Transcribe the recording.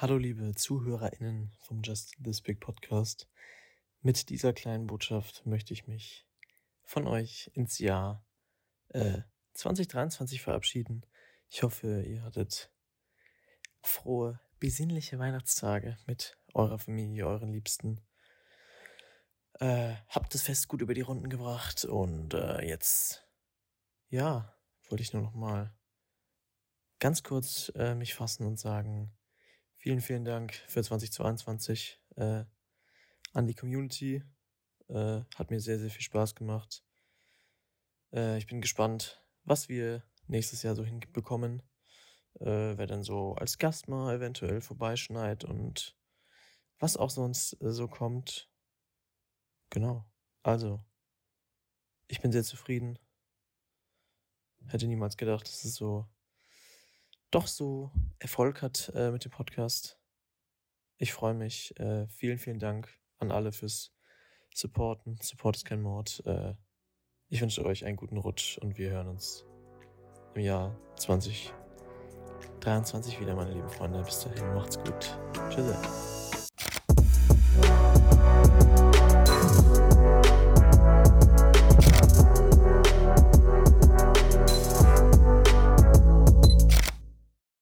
Hallo liebe ZuhörerInnen vom Just This Big Podcast. Mit dieser kleinen Botschaft möchte ich mich von euch ins Jahr äh, 2023 verabschieden. Ich hoffe, ihr hattet frohe, besinnliche Weihnachtstage mit eurer Familie, euren Liebsten. Äh, habt das Fest gut über die Runden gebracht und äh, jetzt, ja, wollte ich nur noch mal ganz kurz äh, mich fassen und sagen, vielen, vielen Dank für 2022 äh, an die Community. Äh, hat mir sehr, sehr viel Spaß gemacht. Äh, ich bin gespannt, was wir nächstes Jahr so hinbekommen. Äh, wer dann so als Gast mal eventuell vorbeischneit und was auch sonst äh, so kommt. Genau. Also, ich bin sehr zufrieden. Hätte niemals gedacht, dass es so doch so Erfolg hat äh, mit dem Podcast. Ich freue mich. Äh, vielen, vielen Dank an alle fürs Supporten. Support ist kein Mord. Äh, ich wünsche euch einen guten Rutsch und wir hören uns im Jahr 2023 wieder, meine lieben Freunde. Bis dahin, macht's gut. Tschüss.